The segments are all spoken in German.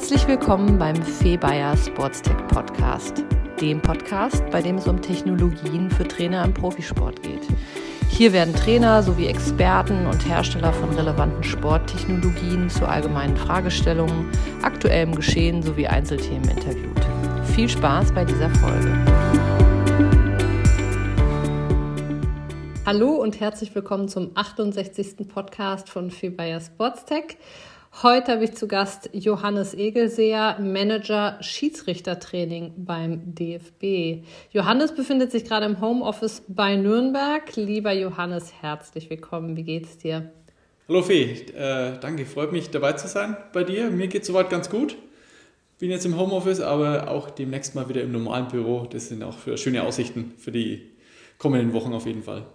Herzlich willkommen beim Fee Bayer Sportstech Podcast, dem Podcast, bei dem es um Technologien für Trainer im Profisport geht. Hier werden Trainer sowie Experten und Hersteller von relevanten Sporttechnologien zu allgemeinen Fragestellungen, aktuellem Geschehen sowie Einzelthemen interviewt. Viel Spaß bei dieser Folge. Hallo und herzlich willkommen zum 68. Podcast von Fee Bayer Sportstech. Heute habe ich zu Gast Johannes Egelseer, Manager Schiedsrichtertraining beim DFB. Johannes befindet sich gerade im Homeoffice bei Nürnberg. Lieber Johannes, herzlich willkommen. Wie geht's dir? Hallo Fee, äh, danke, freut mich dabei zu sein bei dir. Mir geht soweit ganz gut. Bin jetzt im Homeoffice, aber auch demnächst mal wieder im normalen Büro. Das sind auch schöne Aussichten für die kommenden Wochen auf jeden Fall.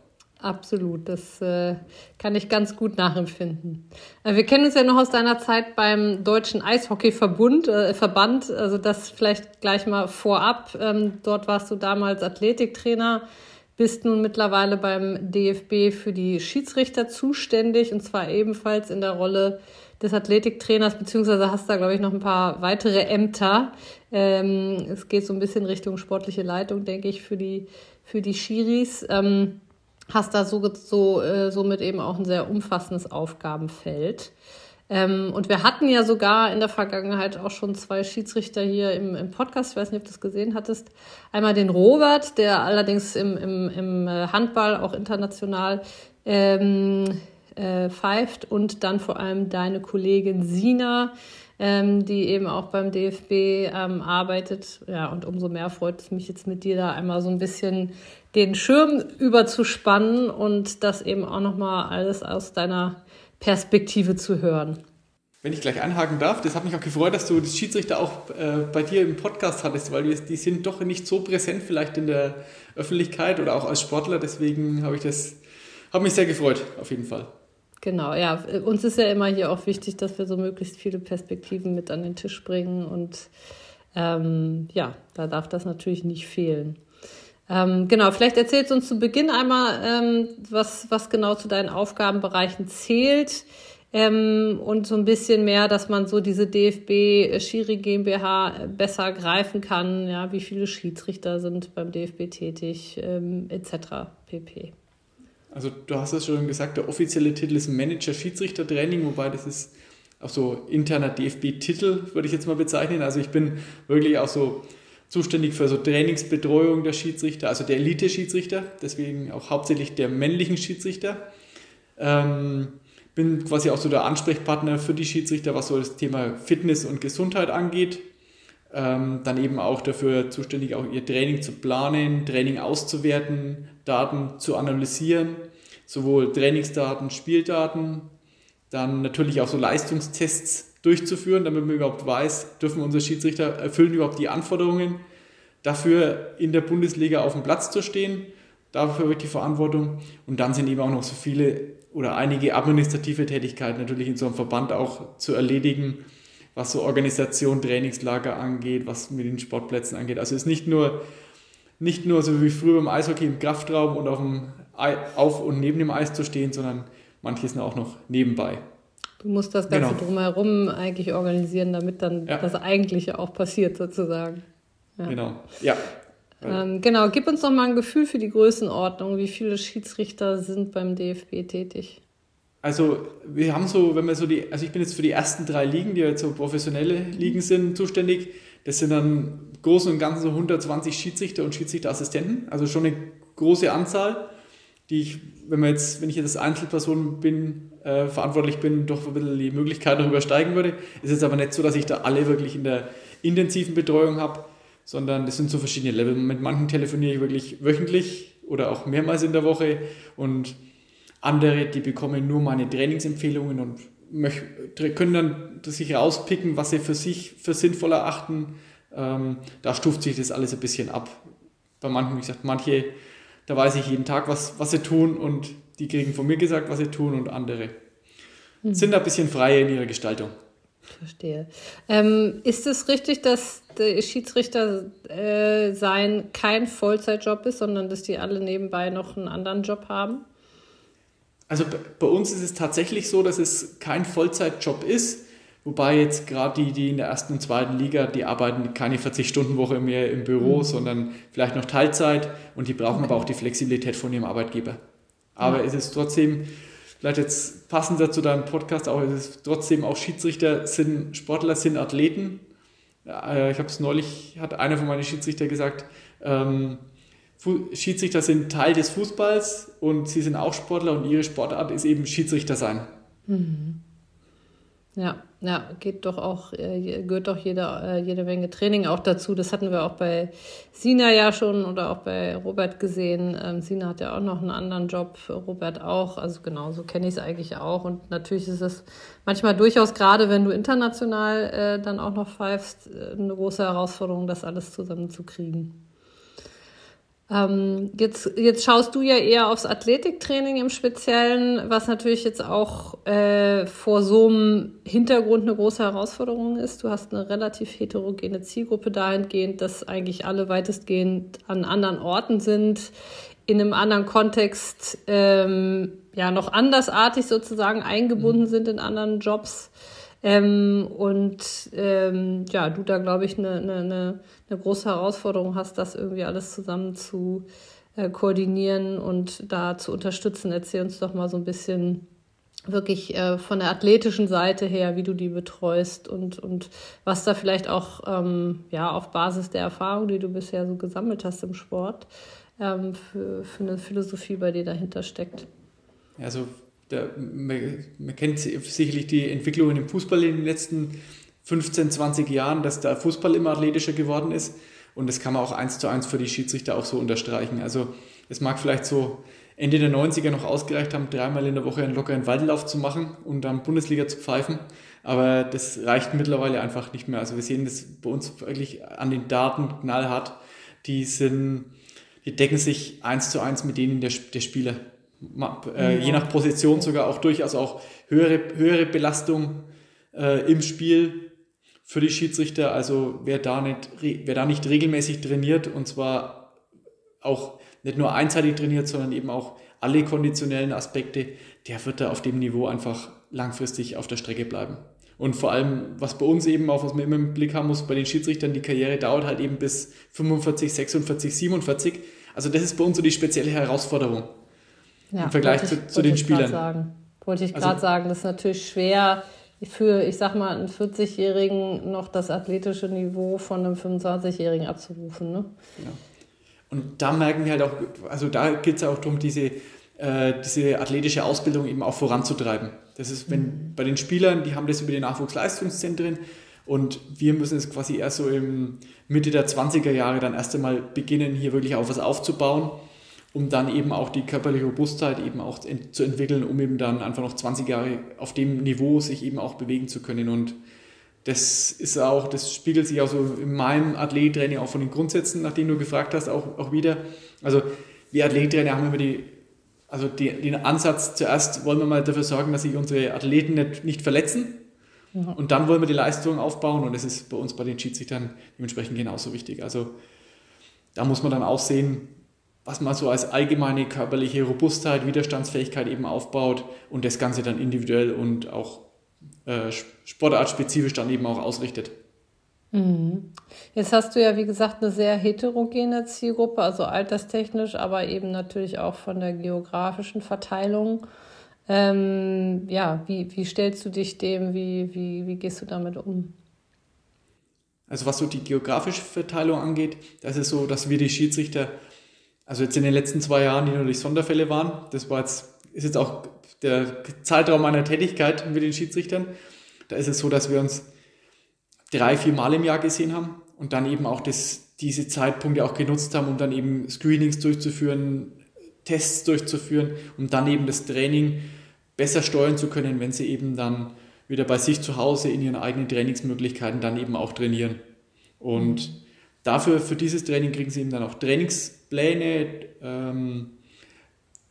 Absolut, das äh, kann ich ganz gut nachempfinden. Äh, wir kennen uns ja noch aus deiner Zeit beim Deutschen Eishockeyverbund, äh, Verband, also das vielleicht gleich mal vorab. Ähm, dort warst du damals Athletiktrainer, bist nun mittlerweile beim DFB für die Schiedsrichter zuständig und zwar ebenfalls in der Rolle des Athletiktrainers, beziehungsweise hast da, glaube ich, noch ein paar weitere Ämter. Ähm, es geht so ein bisschen Richtung sportliche Leitung, denke ich, für die, für die Schiris. Ähm, hast da so, so äh, somit eben auch ein sehr umfassendes Aufgabenfeld. Ähm, und wir hatten ja sogar in der Vergangenheit auch schon zwei Schiedsrichter hier im, im Podcast. Ich weiß nicht, ob du das gesehen hattest. Einmal den Robert, der allerdings im, im, im äh, Handball auch international ähm, äh, pfeift und dann vor allem deine Kollegin Sina, ähm, die eben auch beim DFB ähm, arbeitet. Ja, und umso mehr freut es mich jetzt mit dir da einmal so ein bisschen den Schirm überzuspannen und das eben auch nochmal alles aus deiner Perspektive zu hören. Wenn ich gleich anhaken darf, das hat mich auch gefreut, dass du das Schiedsrichter auch äh, bei dir im Podcast hattest, weil die, die sind doch nicht so präsent vielleicht in der Öffentlichkeit oder auch als Sportler. Deswegen habe ich das, habe mich sehr gefreut, auf jeden Fall. Genau, ja. Uns ist ja immer hier auch wichtig, dass wir so möglichst viele Perspektiven mit an den Tisch bringen. Und ähm, ja, da darf das natürlich nicht fehlen. Ähm, genau, vielleicht erzählst du uns zu Beginn einmal, ähm, was, was genau zu deinen Aufgabenbereichen zählt. Ähm, und so ein bisschen mehr, dass man so diese DFB Schiri GmbH besser greifen kann, ja, wie viele Schiedsrichter sind beim DFB tätig, ähm, etc. pp. Also du hast es schon gesagt, der offizielle Titel ist Manager-Schiedsrichter-Training, wobei das ist auch so interner DFB-Titel, würde ich jetzt mal bezeichnen. Also ich bin wirklich auch so zuständig für so Trainingsbetreuung der Schiedsrichter, also der Elite-Schiedsrichter, deswegen auch hauptsächlich der männlichen Schiedsrichter. Ähm, bin quasi auch so der Ansprechpartner für die Schiedsrichter, was so das Thema Fitness und Gesundheit angeht. Ähm, dann eben auch dafür zuständig, auch ihr Training zu planen, Training auszuwerten, Daten zu analysieren, sowohl Trainingsdaten, Spieldaten, dann natürlich auch so Leistungstests durchzuführen, damit man überhaupt weiß, dürfen unsere Schiedsrichter erfüllen überhaupt die Anforderungen, dafür in der Bundesliga auf dem Platz zu stehen. Dafür wird die Verantwortung. Und dann sind eben auch noch so viele oder einige administrative Tätigkeiten natürlich in so einem Verband auch zu erledigen, was so Organisation, Trainingslager angeht, was mit den Sportplätzen angeht. Also es ist nicht nur, nicht nur so wie früher beim Eishockey im Kraftraum und auf, dem, auf und neben dem Eis zu stehen, sondern manches sind auch noch nebenbei. Du musst das Ganze genau. drumherum eigentlich organisieren, damit dann ja. das Eigentliche auch passiert, sozusagen. Ja. Genau, ja. Ähm, genau, gib uns noch mal ein Gefühl für die Größenordnung. Wie viele Schiedsrichter sind beim DFB tätig? Also wir haben so, wenn wir so die, also ich bin jetzt für die ersten drei Ligen, die jetzt so professionelle Ligen sind, zuständig. Das sind dann großen und ganzen so 120 Schiedsrichter und Schiedsrichterassistenten, also schon eine große Anzahl, die ich, wenn man jetzt, wenn ich jetzt als Einzelperson bin, äh, verantwortlich bin, doch ein bisschen die Möglichkeit noch übersteigen würde. Es ist aber nicht so, dass ich da alle wirklich in der intensiven Betreuung habe, sondern das sind so verschiedene Level. Mit manchen telefoniere ich wirklich wöchentlich oder auch mehrmals in der Woche und andere, die bekommen nur meine Trainingsempfehlungen und können dann sich rauspicken, was sie für sich für sinnvoll erachten. Ähm, da stuft sich das alles ein bisschen ab. Bei manchen, wie gesagt, manche, da weiß ich jeden Tag, was, was sie tun und die kriegen von mir gesagt, was sie tun und andere mhm. sind ein bisschen freier in ihrer Gestaltung. Verstehe. Ähm, ist es richtig, dass der Schiedsrichter äh, sein kein Vollzeitjob ist, sondern dass die alle nebenbei noch einen anderen Job haben? Also bei uns ist es tatsächlich so, dass es kein Vollzeitjob ist. Wobei jetzt gerade die, die in der ersten und zweiten Liga, die arbeiten keine 40-Stunden-Woche mehr im Büro, mhm. sondern vielleicht noch Teilzeit und die brauchen okay. aber auch die Flexibilität von ihrem Arbeitgeber. Aber ja. es ist trotzdem, vielleicht jetzt passender zu deinem Podcast auch, es ist trotzdem auch Schiedsrichter sind Sportler, sind Athleten. Äh, ich habe es neulich, hat einer von meinen Schiedsrichter gesagt, ähm, Schiedsrichter sind Teil des Fußballs und sie sind auch Sportler und ihre Sportart ist eben Schiedsrichter sein. Mhm. Ja, ja, geht doch auch, äh, gehört doch jede, äh, jede Menge Training auch dazu. Das hatten wir auch bei Sina ja schon oder auch bei Robert gesehen. Ähm, Sina hat ja auch noch einen anderen Job, Robert auch. Also genau, so kenne ich es eigentlich auch. Und natürlich ist es manchmal durchaus, gerade wenn du international äh, dann auch noch pfeifst, eine große Herausforderung, das alles zusammenzukriegen. Ähm, jetzt, jetzt schaust du ja eher aufs Athletiktraining im Speziellen, was natürlich jetzt auch äh, vor so einem Hintergrund eine große Herausforderung ist. Du hast eine relativ heterogene Zielgruppe dahingehend, dass eigentlich alle weitestgehend an anderen Orten sind, in einem anderen Kontext ähm, ja noch andersartig sozusagen eingebunden mhm. sind in anderen Jobs. Ähm, und ähm, ja, du da, glaube ich, eine, eine, eine große Herausforderung hast, das irgendwie alles zusammen zu äh, koordinieren und da zu unterstützen. Erzähl uns doch mal so ein bisschen wirklich äh, von der athletischen Seite her, wie du die betreust und, und was da vielleicht auch ähm, ja, auf Basis der Erfahrung, die du bisher so gesammelt hast im Sport, ähm, für, für eine Philosophie bei dir dahinter steckt. Also der, man, man, kennt sicherlich die Entwicklungen im Fußball in den letzten 15, 20 Jahren, dass der Fußball immer athletischer geworden ist. Und das kann man auch eins zu eins für die Schiedsrichter auch so unterstreichen. Also es mag vielleicht so Ende der 90er noch ausgereicht haben, dreimal in der Woche einen lockeren Waldellauf zu machen und dann Bundesliga zu pfeifen. Aber das reicht mittlerweile einfach nicht mehr. Also wir sehen das bei uns wirklich an den Daten knallhart. Die sind, die decken sich eins zu eins mit denen der, der Spieler äh, je nach Position sogar auch durchaus auch höhere, höhere Belastung äh, im Spiel für die Schiedsrichter. Also wer da, nicht, wer da nicht regelmäßig trainiert und zwar auch nicht nur einseitig trainiert, sondern eben auch alle konditionellen Aspekte, der wird da auf dem Niveau einfach langfristig auf der Strecke bleiben. Und vor allem, was bei uns eben auch, was man immer im Blick haben muss, bei den Schiedsrichtern, die Karriere dauert halt eben bis 45, 46, 47. Also das ist bei uns so die spezielle Herausforderung ja, im Vergleich ich, zu, zu den Spielern. Sagen. Wollte ich gerade also, sagen, das ist natürlich schwer für, ich sag mal, einen 40-Jährigen noch das athletische Niveau von einem 25-Jährigen abzurufen. Ne? Ja. Und da merken wir halt auch, also da geht es auch darum, diese, äh, diese athletische Ausbildung eben auch voranzutreiben. Das ist, wenn mhm. bei den Spielern, die haben das über die Nachwuchsleistungszentren und wir müssen es quasi erst so im Mitte der 20er Jahre dann erst einmal beginnen, hier wirklich auch was aufzubauen um dann eben auch die körperliche Robustheit eben auch zu entwickeln, um eben dann einfach noch 20 Jahre auf dem Niveau sich eben auch bewegen zu können. Und das ist auch, das spiegelt sich auch so in meinem Athletiktraining auch von den Grundsätzen, nach denen du gefragt hast, auch, auch wieder. Also wir Athletiktrainer haben immer die, also die, den Ansatz, zuerst wollen wir mal dafür sorgen, dass sich unsere Athleten nicht, nicht verletzen. Und dann wollen wir die Leistung aufbauen und das ist bei uns bei den Schiedsrichtern dementsprechend genauso wichtig. Also da muss man dann auch sehen, was man so als allgemeine körperliche Robustheit, Widerstandsfähigkeit eben aufbaut und das Ganze dann individuell und auch äh, sportartspezifisch dann eben auch ausrichtet. Mhm. Jetzt hast du ja, wie gesagt, eine sehr heterogene Zielgruppe, also alterstechnisch, aber eben natürlich auch von der geografischen Verteilung. Ähm, ja, wie, wie stellst du dich dem, wie, wie, wie gehst du damit um? Also was so die geografische Verteilung angeht, das ist so, dass wir die Schiedsrichter also jetzt in den letzten zwei Jahren, die natürlich Sonderfälle waren, das war jetzt, ist jetzt auch der Zeitraum meiner Tätigkeit mit den Schiedsrichtern. Da ist es so, dass wir uns drei, vier Mal im Jahr gesehen haben und dann eben auch das, diese Zeitpunkte auch genutzt haben, um dann eben Screenings durchzuführen, Tests durchzuführen, um dann eben das Training besser steuern zu können, wenn sie eben dann wieder bei sich zu Hause in ihren eigenen Trainingsmöglichkeiten dann eben auch trainieren. Und mhm. dafür, für dieses Training kriegen sie eben dann auch Trainings, Pläne, ähm,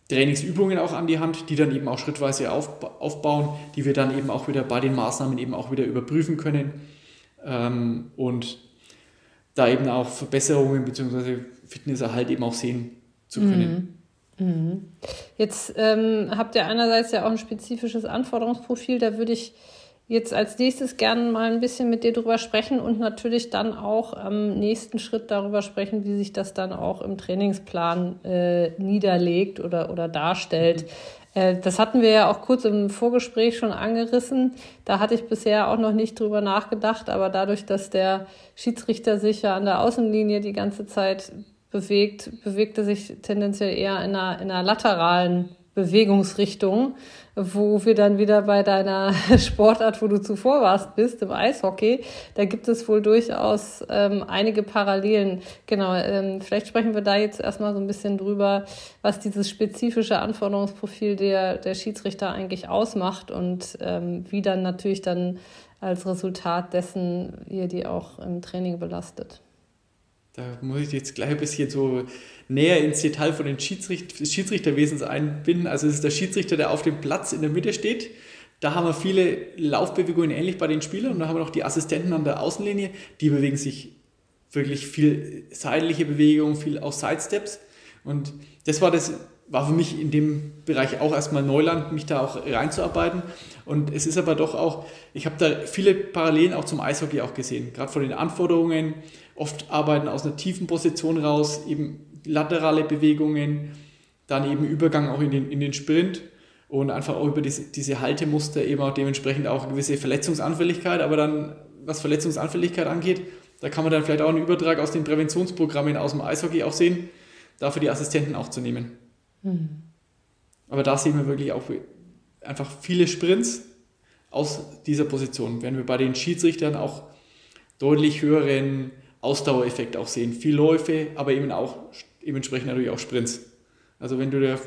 Trainingsübungen auch an die Hand, die dann eben auch schrittweise auf, aufbauen, die wir dann eben auch wieder bei den Maßnahmen eben auch wieder überprüfen können ähm, und da eben auch Verbesserungen bzw. Fitnesserhalt eben auch sehen zu können. Mhm. Mhm. Jetzt ähm, habt ihr einerseits ja auch ein spezifisches Anforderungsprofil, da würde ich jetzt als nächstes gerne mal ein bisschen mit dir darüber sprechen und natürlich dann auch am nächsten Schritt darüber sprechen, wie sich das dann auch im Trainingsplan äh, niederlegt oder, oder darstellt. Äh, das hatten wir ja auch kurz im Vorgespräch schon angerissen. Da hatte ich bisher auch noch nicht drüber nachgedacht, aber dadurch, dass der Schiedsrichter sich ja an der Außenlinie die ganze Zeit bewegt, bewegt er sich tendenziell eher in einer, in einer lateralen Bewegungsrichtung, wo wir dann wieder bei deiner Sportart, wo du zuvor warst, bist, im Eishockey. Da gibt es wohl durchaus ähm, einige Parallelen. Genau, ähm, vielleicht sprechen wir da jetzt erstmal so ein bisschen drüber, was dieses spezifische Anforderungsprofil der, der Schiedsrichter eigentlich ausmacht und ähm, wie dann natürlich dann als Resultat dessen ihr die auch im Training belastet. Da muss ich jetzt gleich ein bisschen so näher ins Detail von den Schiedsrichter, Schiedsrichterwesens einbinden. Also es ist der Schiedsrichter, der auf dem Platz in der Mitte steht. Da haben wir viele Laufbewegungen ähnlich bei den Spielern und da haben wir noch die Assistenten an der Außenlinie, die bewegen sich wirklich viel seitliche Bewegungen, viel auch Sidesteps. Und das war das war für mich in dem Bereich auch erstmal Neuland, mich da auch reinzuarbeiten. Und es ist aber doch auch, ich habe da viele Parallelen auch zum Eishockey auch gesehen, gerade von den Anforderungen, oft arbeiten aus einer tiefen Position raus, eben laterale Bewegungen, dann eben Übergang auch in den, in den Sprint und einfach auch über diese, diese Haltemuster eben auch dementsprechend auch eine gewisse Verletzungsanfälligkeit, aber dann, was Verletzungsanfälligkeit angeht, da kann man dann vielleicht auch einen Übertrag aus den Präventionsprogrammen aus dem Eishockey auch sehen, dafür die Assistenten auch zu nehmen. Mhm. Aber da sehen wir wirklich auch einfach viele Sprints aus dieser Position, werden wir bei den Schiedsrichtern auch deutlich höheren Ausdauereffekt auch sehen. Viel Läufe, aber eben auch dementsprechend natürlich auch Sprints. Also wenn du dir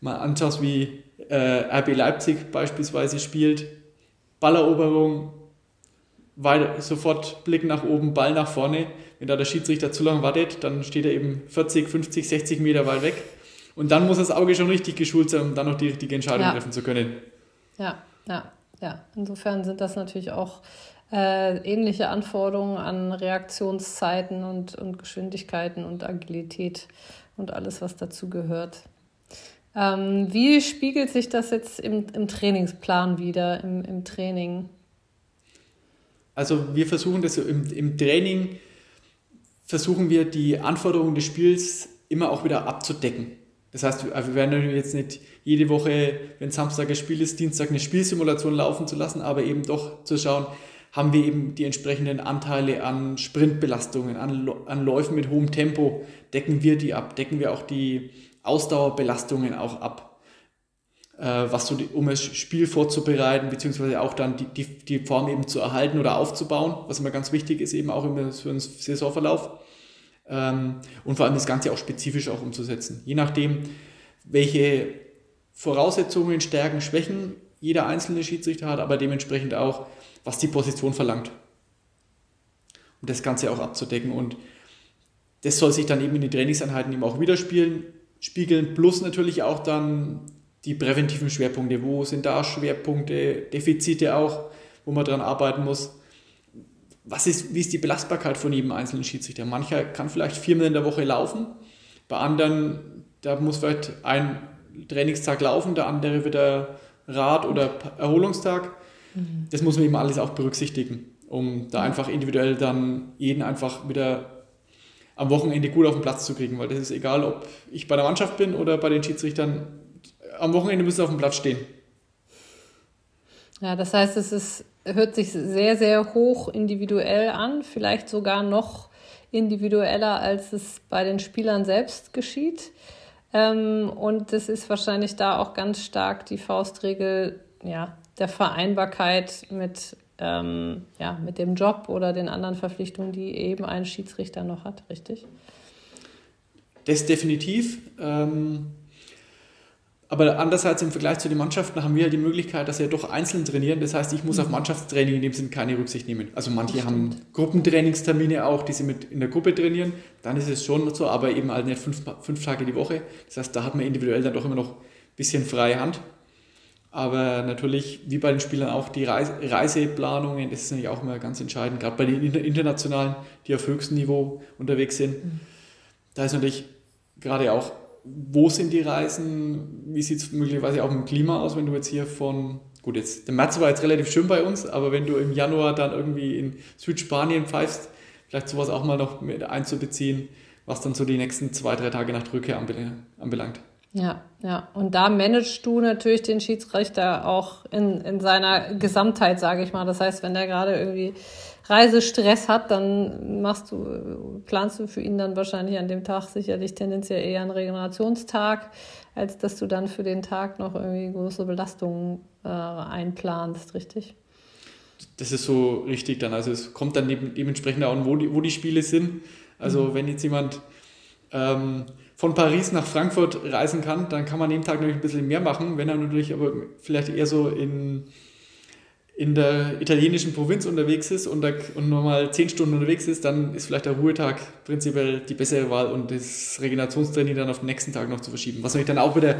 mal anschaust, wie äh, RB Leipzig beispielsweise spielt, Balleroberung, weil sofort Blick nach oben, Ball nach vorne. Wenn da der Schiedsrichter zu lange wartet, dann steht er eben 40, 50, 60 Meter weit weg. Und dann muss das Auge schon richtig geschult sein, um dann noch die richtige Entscheidung ja. treffen zu können. Ja, ja, ja. Insofern sind das natürlich auch äh, ähnliche Anforderungen an Reaktionszeiten und, und Geschwindigkeiten und Agilität und alles, was dazu gehört. Ähm, wie spiegelt sich das jetzt im, im Trainingsplan wieder, im, im Training? Also wir versuchen das im, im Training, versuchen wir die Anforderungen des Spiels immer auch wieder abzudecken. Das heißt, wir werden jetzt nicht jede Woche, wenn Samstag ein Spiel ist, Dienstag eine Spielsimulation laufen zu lassen, aber eben doch zu schauen, haben wir eben die entsprechenden Anteile an Sprintbelastungen, an, an Läufen mit hohem Tempo, decken wir die ab, decken wir auch die Ausdauerbelastungen auch ab, äh, was so die, um das Spiel vorzubereiten, beziehungsweise auch dann die, die, die Form eben zu erhalten oder aufzubauen, was immer ganz wichtig ist, eben auch im, für den Saisonverlauf. Ähm, und vor allem das Ganze auch spezifisch auch umzusetzen. Je nachdem, welche Voraussetzungen, Stärken, Schwächen jeder einzelne Schiedsrichter hat, aber dementsprechend auch, was die Position verlangt. Um das Ganze auch abzudecken. Und das soll sich dann eben in den Trainingseinheiten eben auch widerspiegeln, spiegeln, plus natürlich auch dann die präventiven Schwerpunkte. Wo sind da Schwerpunkte, Defizite auch, wo man dran arbeiten muss? Was ist, wie ist die Belastbarkeit von jedem einzelnen Schiedsrichter? Mancher kann vielleicht viermal in der Woche laufen, bei anderen, da muss vielleicht ein Trainingstag laufen, der andere wieder Rad- oder Erholungstag. Mhm. Das muss man eben alles auch berücksichtigen, um da einfach individuell dann jeden einfach wieder am Wochenende gut auf den Platz zu kriegen, weil das ist egal, ob ich bei der Mannschaft bin oder bei den Schiedsrichtern. Am Wochenende müssen sie auf dem Platz stehen. Ja, das heißt, es ist, hört sich sehr, sehr hoch individuell an, vielleicht sogar noch individueller, als es bei den Spielern selbst geschieht. Ähm, und es ist wahrscheinlich da auch ganz stark die Faustregel, ja, der Vereinbarkeit mit, ähm, ja, mit dem Job oder den anderen Verpflichtungen, die eben ein Schiedsrichter noch hat, richtig? Das definitiv. Ähm, aber andererseits im Vergleich zu den Mannschaften haben wir ja die Möglichkeit, dass wir doch einzeln trainieren. Das heißt, ich muss mhm. auf Mannschaftstraining in dem Sinne keine Rücksicht nehmen. Also manche haben Gruppentrainingstermine auch, die sie mit in der Gruppe trainieren. Dann ist es schon so, aber eben halt nicht fünf, fünf Tage die Woche. Das heißt, da hat man individuell dann doch immer noch ein bisschen freie Hand. Aber natürlich, wie bei den Spielern auch, die Reise, Reiseplanungen, das ist natürlich auch immer ganz entscheidend, gerade bei den Internationalen, die auf höchstem Niveau unterwegs sind. Mhm. Da ist natürlich gerade auch, wo sind die Reisen, wie sieht es möglicherweise auch im Klima aus, wenn du jetzt hier von, gut, jetzt, der März war jetzt relativ schön bei uns, aber wenn du im Januar dann irgendwie in Südspanien pfeifst, vielleicht sowas auch mal noch mit einzubeziehen, was dann so die nächsten zwei, drei Tage nach Rückkehr anbelangt. Ja, ja. Und da managst du natürlich den Schiedsrichter auch in, in seiner Gesamtheit, sage ich mal. Das heißt, wenn der gerade irgendwie Reisestress hat, dann machst du, planst du für ihn dann wahrscheinlich an dem Tag sicherlich tendenziell eher einen Regenerationstag, als dass du dann für den Tag noch irgendwie große Belastungen äh, einplanst, richtig? Das ist so richtig dann. Also es kommt dann dementsprechend auch, wo die, wo die Spiele sind. Also mhm. wenn jetzt jemand ähm, von Paris nach Frankfurt reisen kann, dann kann man an dem Tag natürlich ein bisschen mehr machen. Wenn er natürlich aber vielleicht eher so in, in der italienischen Provinz unterwegs ist und, und nochmal zehn Stunden unterwegs ist, dann ist vielleicht der Ruhetag prinzipiell die bessere Wahl und das Regenerationstraining dann auf den nächsten Tag noch zu verschieben. Was natürlich dann auch wieder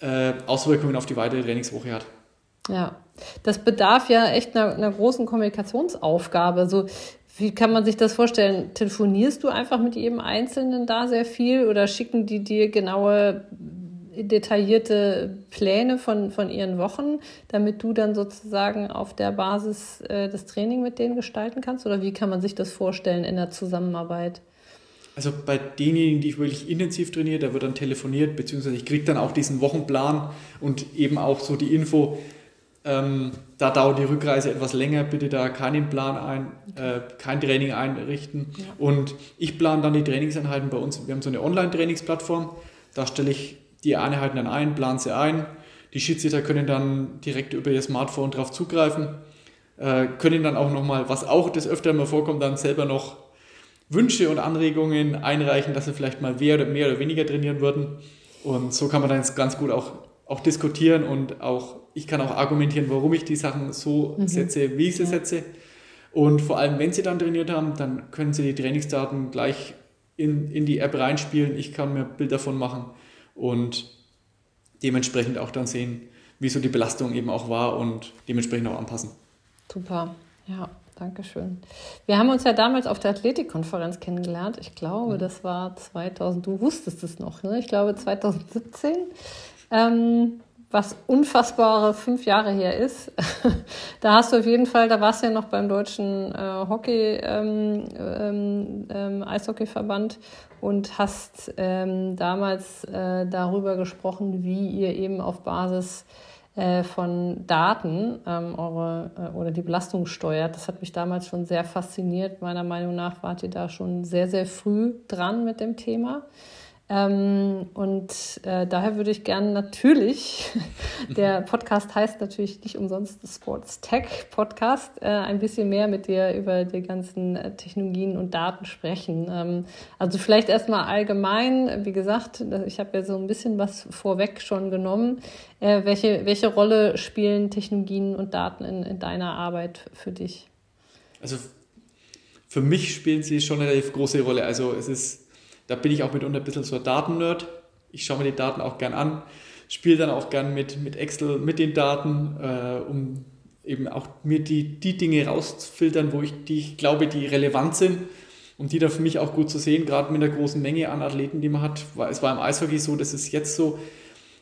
äh, Auswirkungen auf die weitere Trainingswoche hat. Ja, das bedarf ja echt einer, einer großen Kommunikationsaufgabe. So, wie kann man sich das vorstellen? Telefonierst du einfach mit jedem Einzelnen da sehr viel oder schicken die dir genaue, detaillierte Pläne von, von ihren Wochen, damit du dann sozusagen auf der Basis äh, das Training mit denen gestalten kannst? Oder wie kann man sich das vorstellen in der Zusammenarbeit? Also bei denjenigen, die ich wirklich intensiv trainiere, da wird dann telefoniert, beziehungsweise ich kriege dann auch diesen Wochenplan und eben auch so die Info, ähm, da dauert die Rückreise etwas länger, bitte da keinen Plan ein, äh, kein Training einrichten. Ja. Und ich plane dann die Trainingseinheiten bei uns. Wir haben so eine Online-Trainingsplattform, da stelle ich die Einheiten dann ein, plane sie ein. Die Schiedsrichter können dann direkt über ihr Smartphone darauf zugreifen, äh, können dann auch nochmal, was auch des Öfteren mal vorkommt, dann selber noch Wünsche und Anregungen einreichen, dass sie vielleicht mal mehr oder, mehr oder weniger trainieren würden. Und so kann man dann ganz gut auch, auch diskutieren und auch ich kann auch argumentieren, warum ich die Sachen so mhm. setze, wie ich sie ja. setze. Und vor allem, wenn sie dann trainiert haben, dann können sie die Trainingsdaten gleich in, in die App reinspielen. Ich kann mir Bild davon machen und dementsprechend auch dann sehen, wie so die Belastung eben auch war und dementsprechend auch anpassen. Super, ja. Dankeschön. Wir haben uns ja damals auf der Athletikkonferenz kennengelernt. Ich glaube, mhm. das war 2000, du wusstest es noch, ne? Ich glaube 2017. Ähm, was unfassbare fünf Jahre her ist. da hast du auf jeden Fall, da warst du ja noch beim deutschen äh, Hockey, ähm, ähm, ähm, Eishockeyverband und hast ähm, damals äh, darüber gesprochen, wie ihr eben auf Basis äh, von Daten ähm, eure äh, oder die Belastung steuert. Das hat mich damals schon sehr fasziniert. Meiner Meinung nach wart ihr da schon sehr, sehr früh dran mit dem Thema. Ähm, und äh, daher würde ich gerne natürlich, der Podcast heißt natürlich nicht umsonst Sports Tech Podcast, äh, ein bisschen mehr mit dir über die ganzen äh, Technologien und Daten sprechen. Ähm, also vielleicht erstmal allgemein, wie gesagt, ich habe ja so ein bisschen was vorweg schon genommen. Äh, welche, welche Rolle spielen Technologien und Daten in, in deiner Arbeit für dich? Also für mich spielen sie schon eine relativ große Rolle. Also es ist da bin ich auch mitunter ein bisschen so ein Datennerd. Ich schaue mir die Daten auch gern an, spiele dann auch gern mit, mit Excel, mit den Daten, äh, um eben auch mir die, die Dinge rauszufiltern, wo ich, die ich glaube, die relevant sind, um die dann für mich auch gut zu sehen, gerade mit der großen Menge an Athleten, die man hat. Es war im Eishockey so, das ist jetzt so,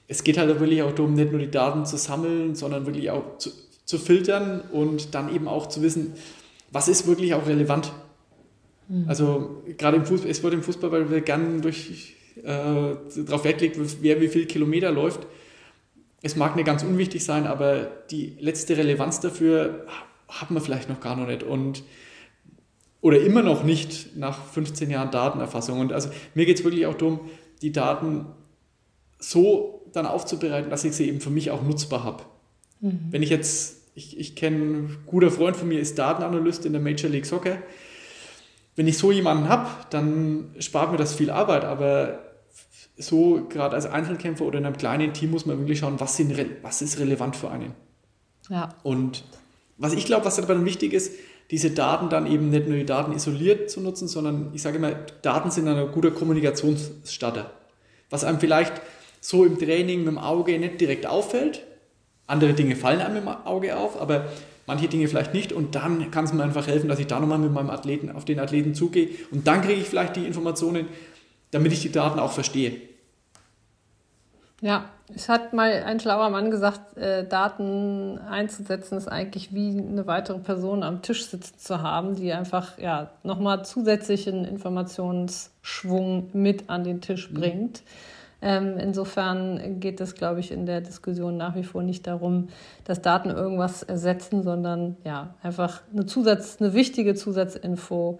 es geht halt wirklich auch darum, nicht nur die Daten zu sammeln, sondern wirklich auch zu, zu filtern und dann eben auch zu wissen, was ist wirklich auch relevant. Mhm. Also gerade im Fußball, es wird im Fußball weil wir gern durch, äh, darauf Wert gelegt, wer wie viele Kilometer läuft. Es mag nicht ganz unwichtig sein, aber die letzte Relevanz dafür hat man vielleicht noch gar noch nicht. Und oder immer noch nicht nach 15 Jahren Datenerfassung. Und also mir geht es wirklich auch darum, die Daten so dann aufzubereiten, dass ich sie eben für mich auch nutzbar habe. Mhm. Wenn ich jetzt, ich, ich kenne, ein guter Freund von mir ist Datenanalyst in der Major League Soccer wenn ich so jemanden habe, dann spart mir das viel Arbeit, aber so gerade als Einzelkämpfer oder in einem kleinen Team muss man wirklich schauen, was, sind, was ist relevant für einen. Ja. Und was ich glaube, was dabei wichtig ist, diese Daten dann eben nicht nur die Daten isoliert zu nutzen, sondern ich sage immer, Daten sind ein guter Kommunikationsstarter. Was einem vielleicht so im Training mit dem Auge nicht direkt auffällt. Andere Dinge fallen einem im Auge auf, aber manche Dinge vielleicht nicht und dann kann es mir einfach helfen, dass ich da nochmal mit meinem Athleten auf den Athleten zugehe und dann kriege ich vielleicht die Informationen, damit ich die Daten auch verstehe. Ja, Es hat mal ein schlauer Mann gesagt, äh, Daten einzusetzen ist eigentlich wie eine weitere Person am Tisch sitzen zu haben, die einfach ja nochmal zusätzlichen Informationsschwung mit an den Tisch mhm. Ähm, insofern geht es, glaube ich, in der Diskussion nach wie vor nicht darum, dass Daten irgendwas ersetzen, sondern ja, einfach eine Zusatz, eine wichtige Zusatzinfo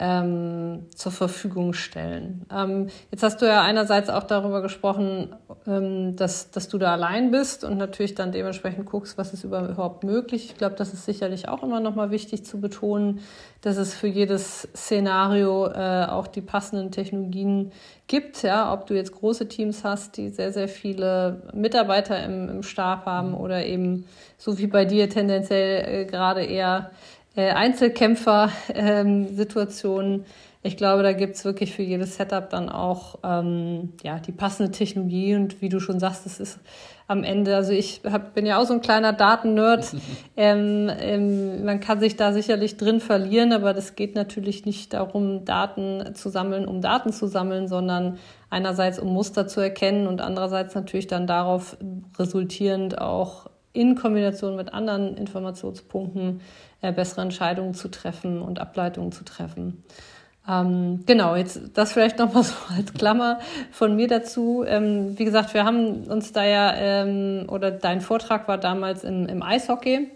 ähm, zur Verfügung stellen. Ähm, jetzt hast du ja einerseits auch darüber gesprochen, ähm, dass, dass du da allein bist und natürlich dann dementsprechend guckst, was ist überhaupt möglich. Ich glaube, das ist sicherlich auch immer nochmal wichtig zu betonen, dass es für jedes Szenario äh, auch die passenden Technologien gibt. Ja, ob du jetzt große Teams hast, die sehr, sehr viele Mitarbeiter im, im Stab haben oder eben so wie bei dir tendenziell äh, gerade eher äh, Einzelkämpfer-Situationen. Ähm, ich glaube, da gibt's wirklich für jedes Setup dann auch ähm, ja, die passende Technologie und wie du schon sagst, es ist am Ende, also ich hab, bin ja auch so ein kleiner Daten-Nerd. ähm, ähm, man kann sich da sicherlich drin verlieren, aber das geht natürlich nicht darum, Daten zu sammeln, um Daten zu sammeln, sondern einerseits um Muster zu erkennen und andererseits natürlich dann darauf resultierend auch in Kombination mit anderen Informationspunkten äh, bessere Entscheidungen zu treffen und Ableitungen zu treffen. Ähm, genau, jetzt das vielleicht nochmal so als Klammer von mir dazu. Ähm, wie gesagt, wir haben uns da ja, ähm, oder dein Vortrag war damals im, im Eishockey,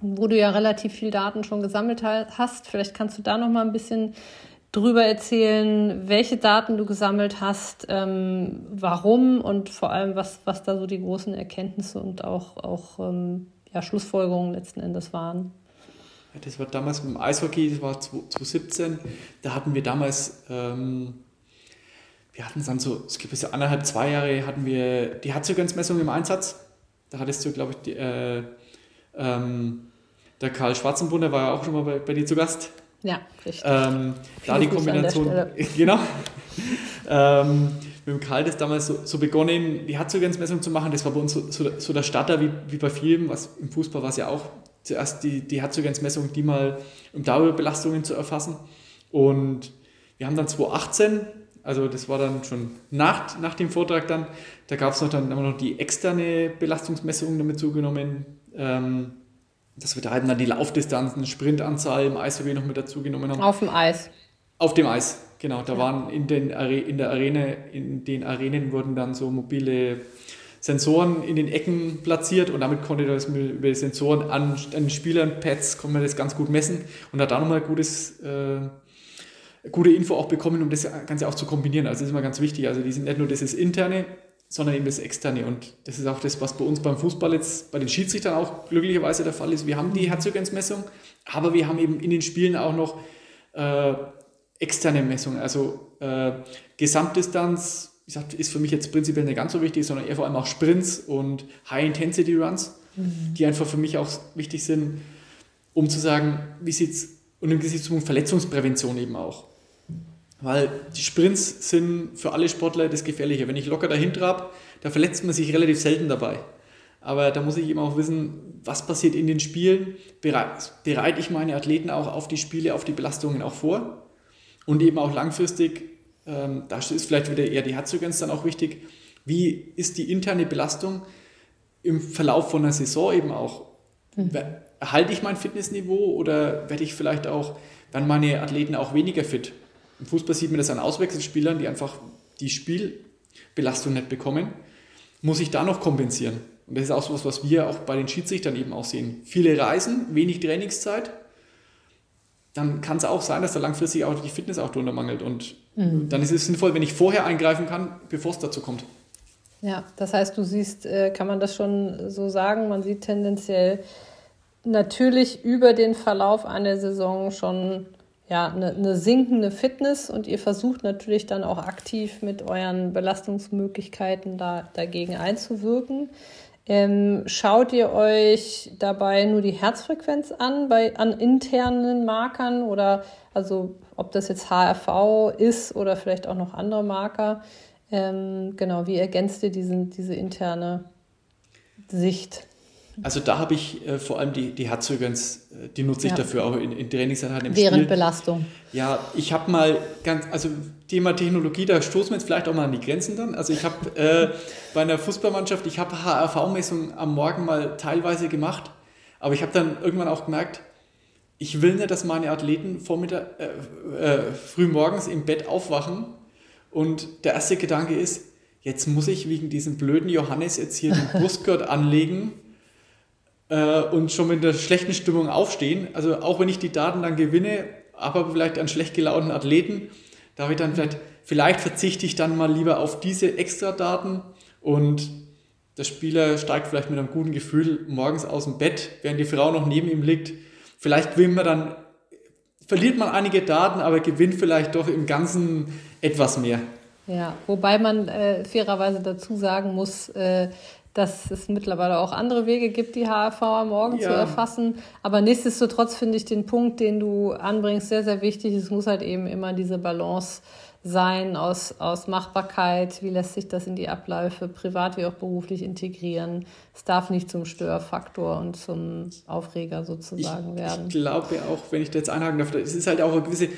wo du ja relativ viel Daten schon gesammelt hast. Vielleicht kannst du da nochmal ein bisschen drüber erzählen, welche Daten du gesammelt hast, ähm, warum und vor allem, was, was da so die großen Erkenntnisse und auch, auch ähm, ja, Schlussfolgerungen letzten Endes waren. Das war damals mit dem Eishockey, das war 2017. Da hatten wir damals, ähm, wir hatten dann so, es gibt so anderthalb, zwei Jahre, hatten wir die Herzogensmessung im Einsatz. Da hattest du, glaube ich, die, äh, ähm, der Karl Schwarzenbrunner war ja auch schon mal bei, bei dir zu Gast. Ja, richtig. Ähm, da die Kombination, genau. ähm, mit dem Karl das damals so, so begonnen, die Herzogensmessung zu machen. Das war bei uns so, so, so der Starter wie, wie bei vielen, was im Fußball war es ja auch zuerst die, die Herzogensmessung, die mal um Dauerbelastungen zu erfassen. Und wir haben dann 2018, also das war dann schon nach, nach dem Vortrag dann, da gab es noch dann noch die externe Belastungsmessung damit zugenommen. Ähm, dass wir da eben dann die Laufdistanzen, Sprintanzahl im Eishockey noch mit dazu genommen haben. Auf dem Eis. Auf dem Eis, genau. Da ja. waren in, den in der Arena, in den Arenen wurden dann so mobile Sensoren in den Ecken platziert und damit konnte das über die Sensoren an, an den Spielern, Pads, konnte man das ganz gut messen und hat da nochmal gutes, äh, gute Info auch bekommen, um das Ganze auch zu kombinieren. Also das ist immer ganz wichtig. Also die sind nicht nur das interne, sondern eben das externe und das ist auch das, was bei uns beim Fußball jetzt bei den Schiedsrichtern auch glücklicherweise der Fall ist. Wir haben die Herzogensmessung, aber wir haben eben in den Spielen auch noch äh, externe Messungen, also äh, Gesamtdistanz, wie gesagt, ist für mich jetzt prinzipiell nicht ganz so wichtig, sondern eher vor allem auch Sprints und High-Intensity-Runs, mhm. die einfach für mich auch wichtig sind, um zu sagen, wie sieht es, und im Gesichtspunkt Verletzungsprävention eben auch. Weil die Sprints sind für alle Sportler das Gefährliche. Wenn ich locker dahin trab, da verletzt man sich relativ selten dabei. Aber da muss ich eben auch wissen, was passiert in den Spielen. Bereite ich meine Athleten auch auf die Spiele, auf die Belastungen auch vor? Und eben auch langfristig ähm, da ist vielleicht wieder eher die Herzogrenz dann auch wichtig. Wie ist die interne Belastung im Verlauf von einer Saison eben auch? Mhm. Erhalte ich mein Fitnessniveau oder werde ich vielleicht auch, werden meine Athleten auch weniger fit? Im Fußball sieht man das an Auswechselspielern, die einfach die Spielbelastung nicht bekommen. Muss ich da noch kompensieren? Und das ist auch so etwas, was wir auch bei den Schiedsrichtern eben auch sehen. Viele Reisen, wenig Trainingszeit, dann kann es auch sein, dass da langfristig auch die Fitness auch drunter mangelt. Und mhm. dann ist es sinnvoll, wenn ich vorher eingreifen kann, bevor es dazu kommt. Ja, das heißt, du siehst, äh, kann man das schon so sagen, man sieht tendenziell natürlich über den Verlauf einer Saison schon ja, eine, eine sinkende Fitness und ihr versucht natürlich dann auch aktiv mit euren Belastungsmöglichkeiten da, dagegen einzuwirken. Ähm, schaut ihr euch dabei nur die Herzfrequenz an bei an internen Markern oder also ob das jetzt HRV ist oder vielleicht auch noch andere Marker? Ähm, genau, wie ergänzt ihr diesen, diese interne Sicht? Also da habe ich äh, vor allem die, die Herzögerns, äh, die nutze ich ja. dafür auch in, in Trainingseinheiten Während Spiel. Belastung. Ja, ich habe mal ganz, also Thema Technologie, da stoßen wir jetzt vielleicht auch mal an die Grenzen dann. Also ich habe äh, bei einer Fußballmannschaft, ich habe HRV-Messungen am Morgen mal teilweise gemacht, aber ich habe dann irgendwann auch gemerkt, ich will nicht, dass meine Athleten Vormittag, äh, äh, früh morgens im Bett aufwachen und der erste Gedanke ist, jetzt muss ich wegen diesem blöden Johannes jetzt hier den Brustgurt anlegen äh, und schon mit einer schlechten Stimmung aufstehen. Also auch wenn ich die Daten dann gewinne, aber vielleicht an schlecht gelaunten Athleten, da habe ich dann vielleicht, vielleicht verzichte ich dann mal lieber auf diese Extra-Daten und der Spieler steigt vielleicht mit einem guten Gefühl morgens aus dem Bett, während die Frau noch neben ihm liegt. Vielleicht gewinnt man dann, verliert man einige Daten, aber gewinnt vielleicht doch im Ganzen etwas mehr. Ja, wobei man äh, fairerweise dazu sagen muss, äh, dass es mittlerweile auch andere Wege gibt, die HRV am Morgen ja. zu erfassen. Aber nichtsdestotrotz finde ich den Punkt, den du anbringst, sehr, sehr wichtig. Es muss halt eben immer diese Balance sein aus, aus Machbarkeit, wie lässt sich das in die Abläufe privat wie auch beruflich integrieren. Es darf nicht zum Störfaktor und zum Aufreger sozusagen ich, werden. Ich glaube auch, wenn ich da jetzt einhaken darf, es ist halt auch eine gewisse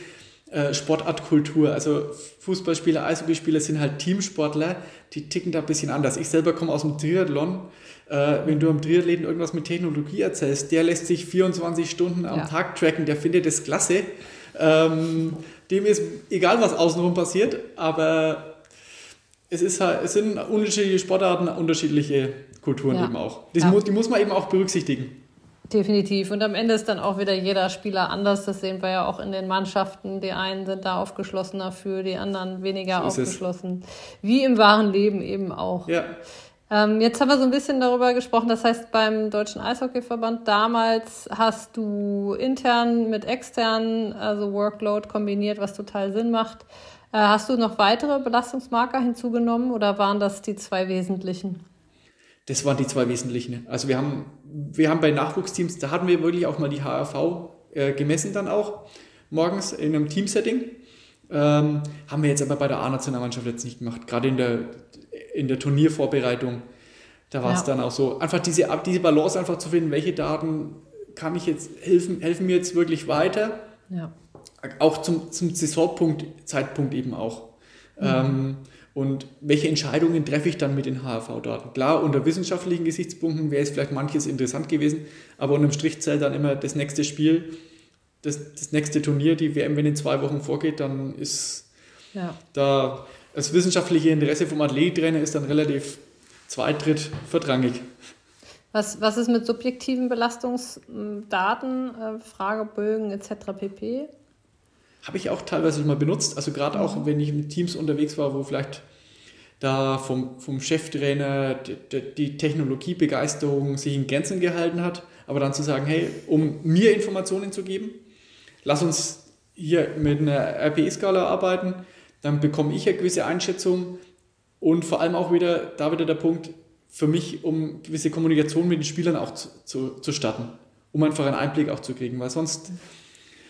äh, Sportartkultur. Also Fußballspieler, Eishockeyspieler sind halt Teamsportler, die ticken da ein bisschen anders. Ich selber komme aus dem Triathlon. Äh, wenn du am Triathleten irgendwas mit Technologie erzählst, der lässt sich 24 Stunden am ja. Tag tracken, der findet das klasse. Ähm, dem ist egal, was außenrum passiert, aber es, ist halt, es sind unterschiedliche Sportarten, unterschiedliche Kulturen ja. eben auch. Ja. Muss, die muss man eben auch berücksichtigen. Definitiv. Und am Ende ist dann auch wieder jeder Spieler anders. Das sehen wir ja auch in den Mannschaften. Die einen sind da aufgeschlossener für, die anderen weniger so aufgeschlossen. Wie im wahren Leben eben auch. Ja. Ähm, jetzt haben wir so ein bisschen darüber gesprochen. Das heißt, beim Deutschen Eishockeyverband damals hast du intern mit extern, also Workload kombiniert, was total Sinn macht. Äh, hast du noch weitere Belastungsmarker hinzugenommen oder waren das die zwei wesentlichen? Das waren die zwei wesentlichen. Also wir haben, wir haben bei Nachwuchsteams, da hatten wir wirklich auch mal die HRV äh, gemessen dann auch, morgens in einem Teamsetting. Ähm, haben wir jetzt aber bei der A-Nationalmannschaft jetzt nicht gemacht. Gerade in der, in der Turniervorbereitung, da war es ja. dann auch so, einfach diese, diese Balance einfach zu finden, welche Daten kann ich jetzt helfen, helfen mir jetzt wirklich weiter. Ja. Auch zum, zum Saisonpunkt, Zeitpunkt eben auch. Mhm. Ähm, und welche Entscheidungen treffe ich dann mit den HRV-Daten? Klar, unter wissenschaftlichen Gesichtspunkten wäre es vielleicht manches interessant gewesen, aber unterm Strich zählt dann immer das nächste Spiel, das, das nächste Turnier, die WM, wenn in zwei Wochen vorgeht, dann ist ja. da das wissenschaftliche Interesse vom Athletiktrainer ist dann relativ zweitritt vertrangig. Was, was ist mit subjektiven Belastungsdaten, äh, Fragebögen etc. pp? Habe ich auch teilweise mal benutzt. Also gerade auch, wenn ich mit Teams unterwegs war, wo vielleicht da vom, vom Cheftrainer die, die Technologiebegeisterung sich in Grenzen gehalten hat, aber dann zu sagen, hey, um mir Informationen zu geben, lass uns hier mit einer RPE-Skala arbeiten, dann bekomme ich eine gewisse Einschätzung und vor allem auch wieder, da wieder der Punkt, für mich, um gewisse Kommunikation mit den Spielern auch zu, zu, zu starten, um einfach einen Einblick auch zu kriegen, weil sonst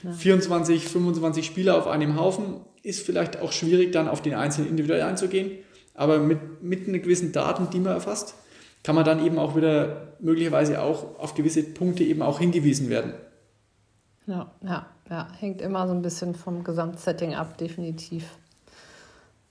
ja. 24, 25 Spieler auf einem Haufen ist vielleicht auch schwierig, dann auf den Einzelnen individuell einzugehen. Aber mit, mit einer gewissen Daten, die man erfasst, kann man dann eben auch wieder möglicherweise auch auf gewisse Punkte eben auch hingewiesen werden. Ja, ja, ja, hängt immer so ein bisschen vom Gesamtsetting ab, definitiv.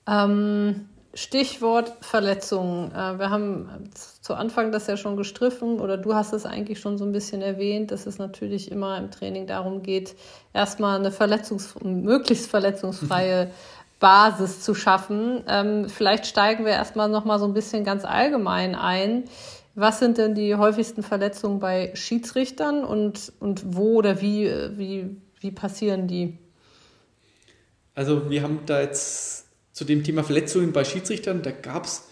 Ähm, Stichwort Verletzungen. Äh, wir haben zu Anfang das ja schon gestriffen oder du hast es eigentlich schon so ein bisschen erwähnt, dass es natürlich immer im Training darum geht, erstmal eine verletzungs möglichst verletzungsfreie Basis zu schaffen. Ähm, vielleicht steigen wir erstmal nochmal so ein bisschen ganz allgemein ein. Was sind denn die häufigsten Verletzungen bei Schiedsrichtern und, und wo oder wie, wie, wie passieren die? Also wir haben da jetzt zu dem Thema Verletzungen bei Schiedsrichtern, da gab es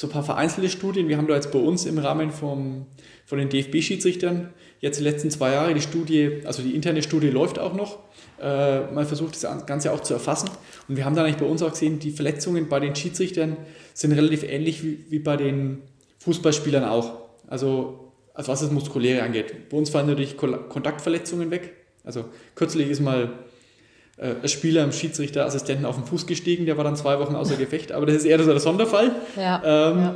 so ein paar vereinzelte Studien. Wir haben da jetzt bei uns im Rahmen vom, von den DFB-Schiedsrichtern jetzt die letzten zwei Jahre die Studie, also die interne Studie läuft auch noch, äh, mal versucht das Ganze auch zu erfassen. Und wir haben dann eigentlich bei uns auch gesehen, die Verletzungen bei den Schiedsrichtern sind relativ ähnlich wie, wie bei den Fußballspielern auch. Also, also was das Muskuläre angeht. Bei uns fallen natürlich Kontaktverletzungen weg. Also kürzlich ist mal äh, Spieler im Schiedsrichterassistenten auf den Fuß gestiegen, der war dann zwei Wochen außer Gefecht, aber das ist eher so der Sonderfall. Ja, ähm, ja.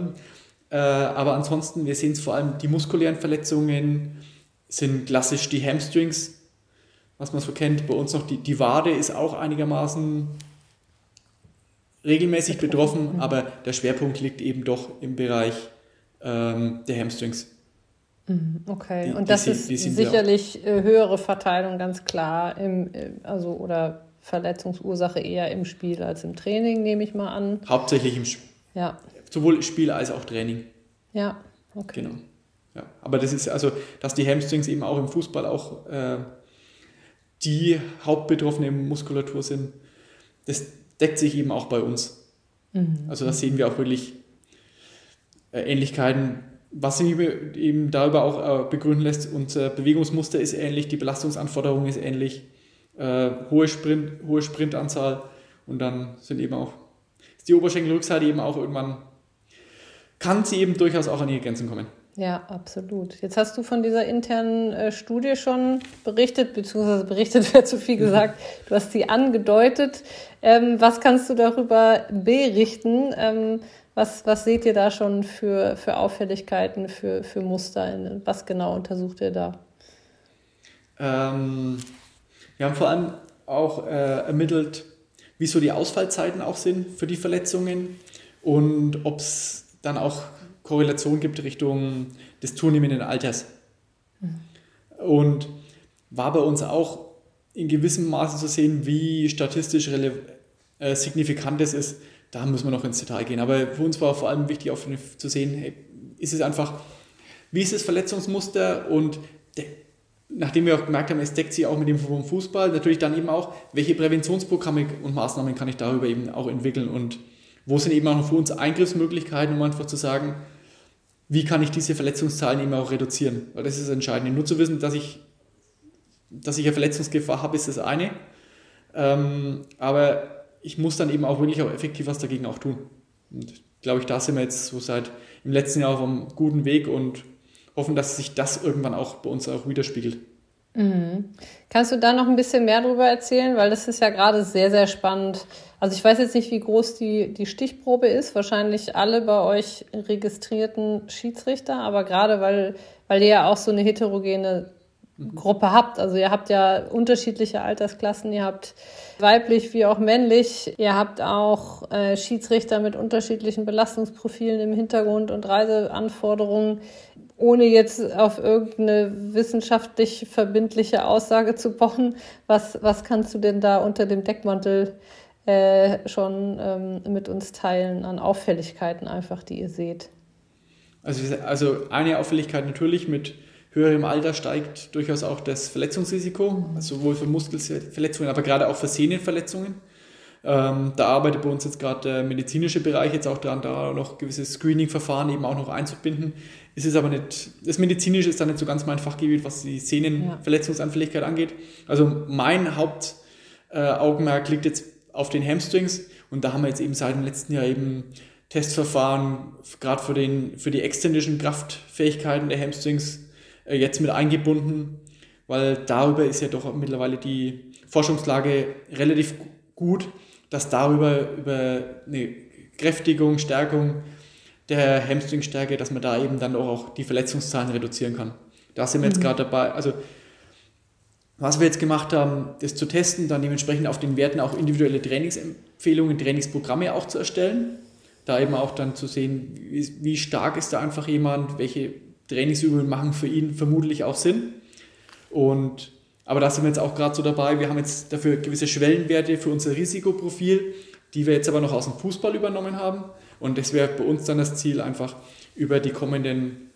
Äh, aber ansonsten, wir sehen es vor allem, die muskulären Verletzungen sind klassisch die Hamstrings, was man so kennt. Bei uns noch die, die Wade ist auch einigermaßen regelmäßig betroffen, aber der Schwerpunkt liegt eben doch im Bereich ähm, der Hamstrings. Mhm, okay, die, und das die, ist die sicherlich äh, höhere Verteilung, ganz klar, im, äh, also oder Verletzungsursache eher im Spiel als im Training, nehme ich mal an. Hauptsächlich im Spiel. Ja. Sowohl Spiel als auch Training. Ja, okay. Genau. Ja. Aber das ist also, dass die Hamstrings eben auch im Fußball auch äh, die hauptbetroffene Muskulatur sind, das deckt sich eben auch bei uns. Mhm. Also da sehen wir auch wirklich äh, Ähnlichkeiten, was sich eben darüber auch äh, begründen lässt. Unser Bewegungsmuster ist ähnlich, die Belastungsanforderung ist ähnlich, äh, hohe, Sprint, hohe Sprintanzahl und dann sind eben auch, ist die Oberschenkelrückseite eben auch irgendwann, kann sie eben durchaus auch an ihre Grenzen kommen. Ja, absolut. Jetzt hast du von dieser internen äh, Studie schon berichtet, beziehungsweise berichtet wäre zu viel gesagt. Du hast sie angedeutet. Ähm, was kannst du darüber berichten? Ähm, was, was seht ihr da schon für, für Auffälligkeiten, für, für Muster? Was genau untersucht ihr da? Ähm, wir haben vor allem auch äh, ermittelt, wie so die Ausfallzeiten auch sind für die Verletzungen und ob es dann auch Korrelation gibt Richtung des zunehmenden Alters. Mhm. Und war bei uns auch in gewissem Maße zu sehen, wie statistisch äh, signifikant das ist. Da müssen wir noch ins Detail gehen. Aber für uns war vor allem wichtig, auch zu sehen, hey, ist es einfach, wie ist das Verletzungsmuster und nachdem wir auch gemerkt haben, es deckt sich auch mit dem Fußball, natürlich dann eben auch, welche Präventionsprogramme und Maßnahmen kann ich darüber eben auch entwickeln und wo sind eben auch für uns Eingriffsmöglichkeiten, um einfach zu sagen, wie kann ich diese Verletzungszahlen eben auch reduzieren? Weil das ist das Entscheidende. Nur zu wissen, dass ich, dass ich eine Verletzungsgefahr habe, ist das eine. Ähm, aber ich muss dann eben auch wirklich auch effektiv was dagegen auch tun. Und glaube ich, da sind wir jetzt so seit im letzten Jahr auf einem guten Weg und hoffen, dass sich das irgendwann auch bei uns auch widerspiegelt. Mhm. Kannst du da noch ein bisschen mehr darüber erzählen? Weil das ist ja gerade sehr, sehr spannend. Also ich weiß jetzt nicht, wie groß die, die Stichprobe ist. Wahrscheinlich alle bei euch registrierten Schiedsrichter, aber gerade weil, weil ihr ja auch so eine heterogene Gruppe habt. Also ihr habt ja unterschiedliche Altersklassen, ihr habt weiblich wie auch männlich, ihr habt auch äh, Schiedsrichter mit unterschiedlichen Belastungsprofilen im Hintergrund und Reiseanforderungen ohne jetzt auf irgendeine wissenschaftlich verbindliche Aussage zu pochen, was, was kannst du denn da unter dem Deckmantel äh, schon ähm, mit uns teilen an Auffälligkeiten einfach, die ihr seht? Also, also eine Auffälligkeit natürlich mit höherem Alter steigt durchaus auch das Verletzungsrisiko, also sowohl für Muskelverletzungen, aber gerade auch für Sehnenverletzungen. Ähm, da arbeitet bei uns jetzt gerade der medizinische Bereich jetzt auch daran, da noch gewisse Screening-Verfahren eben auch noch einzubinden. Ist es aber nicht, das medizinische ist dann nicht so ganz mein Fachgebiet, was die Sehnenverletzungsanfälligkeit angeht. Also mein Hauptaugenmerk äh, liegt jetzt auf den Hamstrings und da haben wir jetzt eben seit dem letzten Jahr eben Testverfahren, gerade für, den, für die externischen Kraftfähigkeiten der Hamstrings äh, jetzt mit eingebunden, weil darüber ist ja doch mittlerweile die Forschungslage relativ gut, dass darüber über eine Kräftigung, Stärkung der Hamstringstärke, dass man da eben dann auch die Verletzungszahlen reduzieren kann. Da sind wir jetzt mhm. gerade dabei. Also was wir jetzt gemacht haben, das zu testen, dann dementsprechend auf den Werten auch individuelle Trainingsempfehlungen, Trainingsprogramme auch zu erstellen. Da eben auch dann zu sehen, wie, stark ist da einfach jemand, welche Trainingsübungen machen für ihn vermutlich auch Sinn. Und aber da sind wir jetzt auch gerade so dabei. Wir haben jetzt dafür gewisse Schwellenwerte für unser Risikoprofil, die wir jetzt aber noch aus dem Fußball übernommen haben. Und das wäre bei uns dann das Ziel, einfach über die kommenden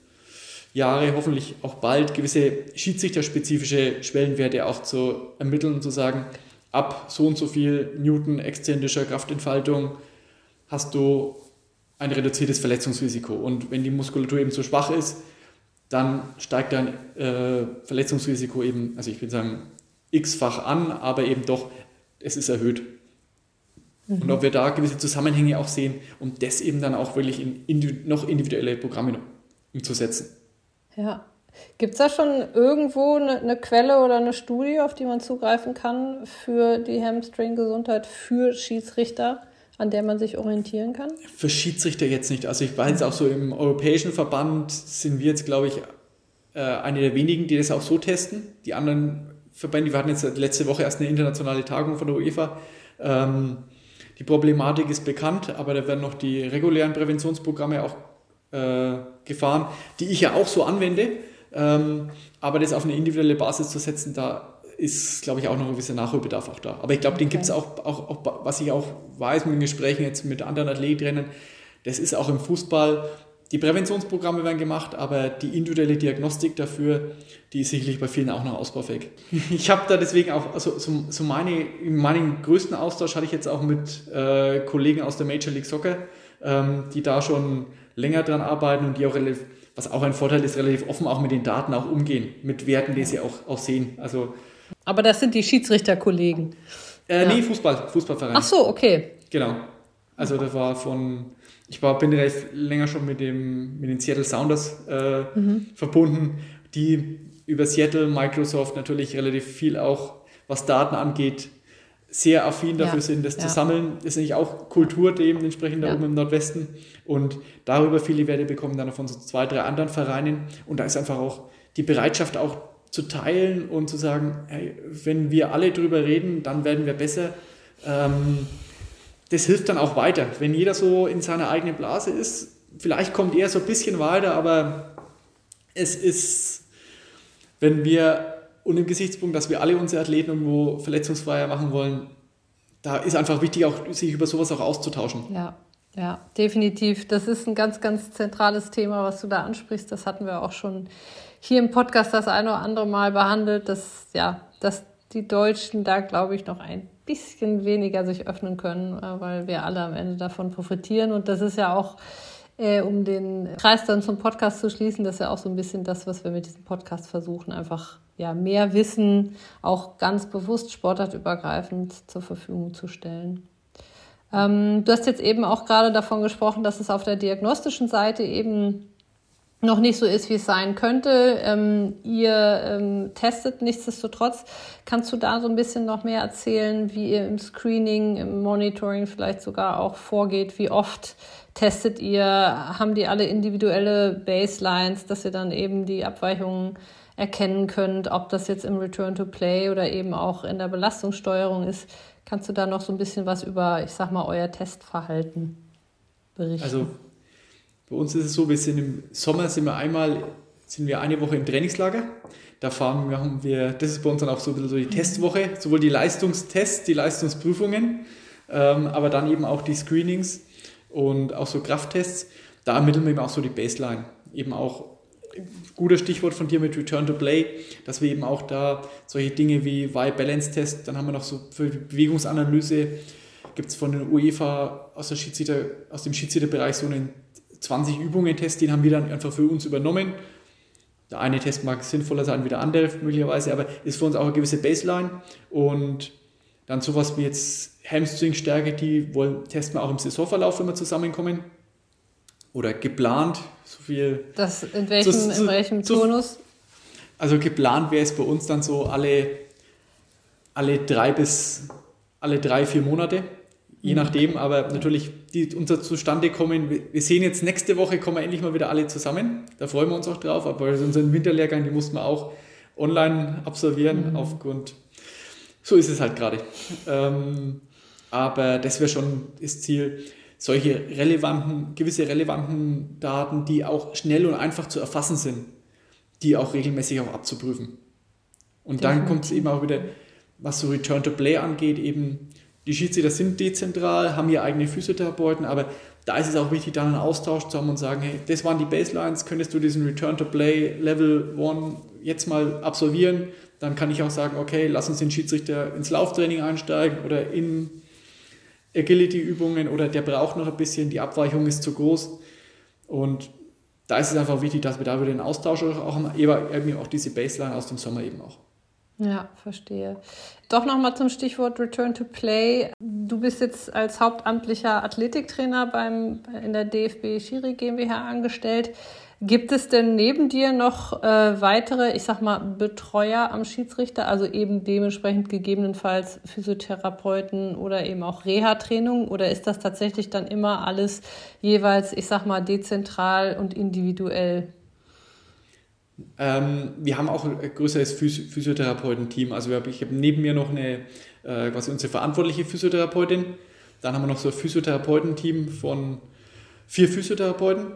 Jahre, hoffentlich auch bald, gewisse schiedsrichterspezifische Schwellenwerte auch zu ermitteln und zu sagen, ab so und so viel Newton exzentrischer Kraftentfaltung hast du ein reduziertes Verletzungsrisiko. Und wenn die Muskulatur eben so schwach ist, dann steigt dein äh, Verletzungsrisiko eben, also ich würde sagen, x-fach an, aber eben doch, es ist erhöht. Mhm. Und ob wir da gewisse Zusammenhänge auch sehen, um das eben dann auch wirklich in individu noch individuelle Programme umzusetzen. Ja. Gibt es da schon irgendwo eine, eine, Quelle oder eine Studie, auf die man zugreifen kann für die Hamstring-Gesundheit für Schiedsrichter? an der man sich orientieren kann? Für Schiedsrichter jetzt nicht. Also ich weiß auch so im europäischen Verband sind wir jetzt, glaube ich, äh, eine der wenigen, die das auch so testen. Die anderen Verbände, wir hatten jetzt letzte Woche erst eine internationale Tagung von der UEFA. Ähm, die Problematik ist bekannt, aber da werden noch die regulären Präventionsprogramme auch äh, gefahren, die ich ja auch so anwende. Ähm, aber das auf eine individuelle Basis zu setzen, da ist, glaube ich, auch noch ein gewisser Nachholbedarf auch da. Aber ich glaube, okay. den gibt es auch, auch, auch, was ich auch weiß mit den Gesprächen jetzt mit anderen Athletiktrainern, das ist auch im Fußball, die Präventionsprogramme werden gemacht, aber die individuelle Diagnostik dafür, die ist sicherlich bei vielen auch noch ausbaufähig. Ich habe da deswegen auch, also so, so meine, meinen größten Austausch hatte ich jetzt auch mit äh, Kollegen aus der Major League Soccer, ähm, die da schon länger dran arbeiten und die auch relativ, was auch ein Vorteil ist, relativ offen auch mit den Daten auch umgehen, mit Werten, die sie auch, auch sehen. Also aber das sind die Schiedsrichterkollegen. Äh, ja. Nee, Fußball, Fußballverein. Ach so, okay. Genau. Also das war von, ich war, bin recht länger schon mit, dem, mit den Seattle Sounders äh, mhm. verbunden, die über Seattle, Microsoft natürlich relativ viel auch, was Daten angeht, sehr affin dafür ja. sind, das ja. zu sammeln. Das ist nämlich auch Kultur dementsprechend da oben im Nordwesten. Und darüber viele Werte bekommen dann von so zwei, drei anderen Vereinen. Und da ist einfach auch die Bereitschaft auch zu teilen und zu sagen, hey, wenn wir alle drüber reden, dann werden wir besser. Ähm, das hilft dann auch weiter. Wenn jeder so in seiner eigenen Blase ist, vielleicht kommt er so ein bisschen weiter, aber es ist, wenn wir unter dem Gesichtspunkt, dass wir alle unsere Athleten irgendwo verletzungsfreier machen wollen, da ist einfach wichtig, auch sich über sowas auch auszutauschen. Ja, ja, definitiv. Das ist ein ganz, ganz zentrales Thema, was du da ansprichst. Das hatten wir auch schon hier im Podcast das eine oder andere Mal behandelt, dass, ja, dass die Deutschen da, glaube ich, noch ein bisschen weniger sich öffnen können, äh, weil wir alle am Ende davon profitieren. Und das ist ja auch, äh, um den Kreis dann zum Podcast zu schließen, das ist ja auch so ein bisschen das, was wir mit diesem Podcast versuchen, einfach ja, mehr Wissen auch ganz bewusst sportartübergreifend zur Verfügung zu stellen. Ähm, du hast jetzt eben auch gerade davon gesprochen, dass es auf der diagnostischen Seite eben noch nicht so ist, wie es sein könnte. Ähm, ihr ähm, testet nichtsdestotrotz. Kannst du da so ein bisschen noch mehr erzählen, wie ihr im Screening, im Monitoring vielleicht sogar auch vorgeht? Wie oft testet ihr? Haben die alle individuelle Baselines, dass ihr dann eben die Abweichungen erkennen könnt, ob das jetzt im Return to Play oder eben auch in der Belastungssteuerung ist? Kannst du da noch so ein bisschen was über, ich sag mal, euer Testverhalten berichten? Also bei uns ist es so, wir sind im Sommer sind wir einmal, sind wir eine Woche im Trainingslager. Da fahren wir, haben wir, das ist bei uns dann auch so ein bisschen so die Testwoche, sowohl die Leistungstests, die Leistungsprüfungen, ähm, aber dann eben auch die Screenings und auch so Krafttests. Da ermitteln wir eben auch so die Baseline. Eben auch guter Stichwort von dir mit Return to Play, dass wir eben auch da solche Dinge wie Y-Balance-Test, dann haben wir noch so für die Bewegungsanalyse, gibt es von den UEFA aus, der Schiedsrichter, aus dem Schiedsrichterbereich so einen 20 Übungen Test, den haben wir dann einfach für uns übernommen. Der eine Test mag sinnvoller sein wie der andere möglicherweise, aber ist für uns auch eine gewisse Baseline. Und dann sowas wie jetzt Hamstring-Stärke, die wollen, testen wir auch im Saisonverlauf, wenn wir zusammenkommen. Oder geplant, so viel. Das in welchem, so, so, in welchem Turnus? also geplant wäre es bei uns dann so alle, alle drei bis alle drei, vier Monate je mhm. nachdem, aber natürlich, die unser zustande kommen. Wir sehen jetzt nächste Woche kommen wir endlich mal wieder alle zusammen. Da freuen wir uns auch drauf, aber unseren Winterlehrgang, die mussten wir auch online absolvieren, mhm. aufgrund. So ist es halt gerade. Ähm, aber das wäre schon das Ziel, solche relevanten, gewisse relevanten Daten, die auch schnell und einfach zu erfassen sind, die auch regelmäßig auch abzuprüfen. Und dann kommt es eben auch wieder, was so Return to Play angeht, eben die Schiedsrichter sind dezentral, haben ihre eigene Physiotherapeuten, aber da ist es auch wichtig, dann einen Austausch zu haben und sagen, hey, das waren die Baselines, könntest du diesen Return to Play Level 1 jetzt mal absolvieren? Dann kann ich auch sagen, okay, lass uns den Schiedsrichter ins Lauftraining einsteigen oder in Agility-Übungen oder der braucht noch ein bisschen, die Abweichung ist zu groß. Und da ist es einfach wichtig, dass wir da wieder den Austausch auch haben, eben auch diese Baseline aus dem Sommer eben auch. Ja, verstehe. Doch nochmal zum Stichwort Return to Play. Du bist jetzt als hauptamtlicher Athletiktrainer beim, in der DFB Schiri GmbH angestellt. Gibt es denn neben dir noch äh, weitere, ich sag mal, Betreuer am Schiedsrichter, also eben dementsprechend gegebenenfalls Physiotherapeuten oder eben auch Reha-Training? Oder ist das tatsächlich dann immer alles jeweils, ich sag mal, dezentral und individuell? Ähm, wir haben auch ein größeres Physiotherapeutenteam. Also ich habe neben mir noch eine, äh, quasi unsere verantwortliche Physiotherapeutin. Dann haben wir noch so ein Physiotherapeutenteam von vier Physiotherapeuten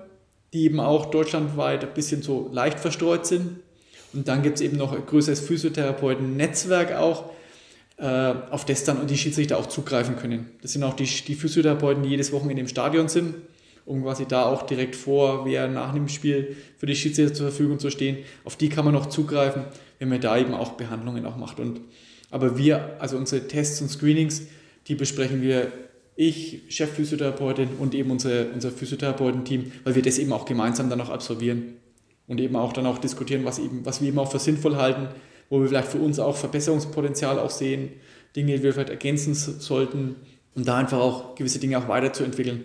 die eben auch deutschlandweit ein bisschen so leicht verstreut sind. Und dann gibt es eben noch ein größeres Physiotherapeuten-Netzwerk auch, äh, auf das dann die Schiedsrichter auch zugreifen können. Das sind auch die, die Physiotherapeuten, die jedes Wochenende im Stadion sind, um quasi da auch direkt vor, wer nach dem Spiel für die Schiedsrichter zur Verfügung zu stehen. Auf die kann man noch zugreifen, wenn man da eben auch Behandlungen auch macht. Und, aber wir, also unsere Tests und Screenings, die besprechen wir ich, Chefphysiotherapeutin und eben unser, unser Physiotherapeutenteam, weil wir das eben auch gemeinsam dann auch absolvieren und eben auch dann auch diskutieren, was, eben, was wir eben auch für sinnvoll halten, wo wir vielleicht für uns auch Verbesserungspotenzial auch sehen, Dinge, die wir vielleicht ergänzen sollten, um da einfach auch gewisse Dinge auch weiterzuentwickeln.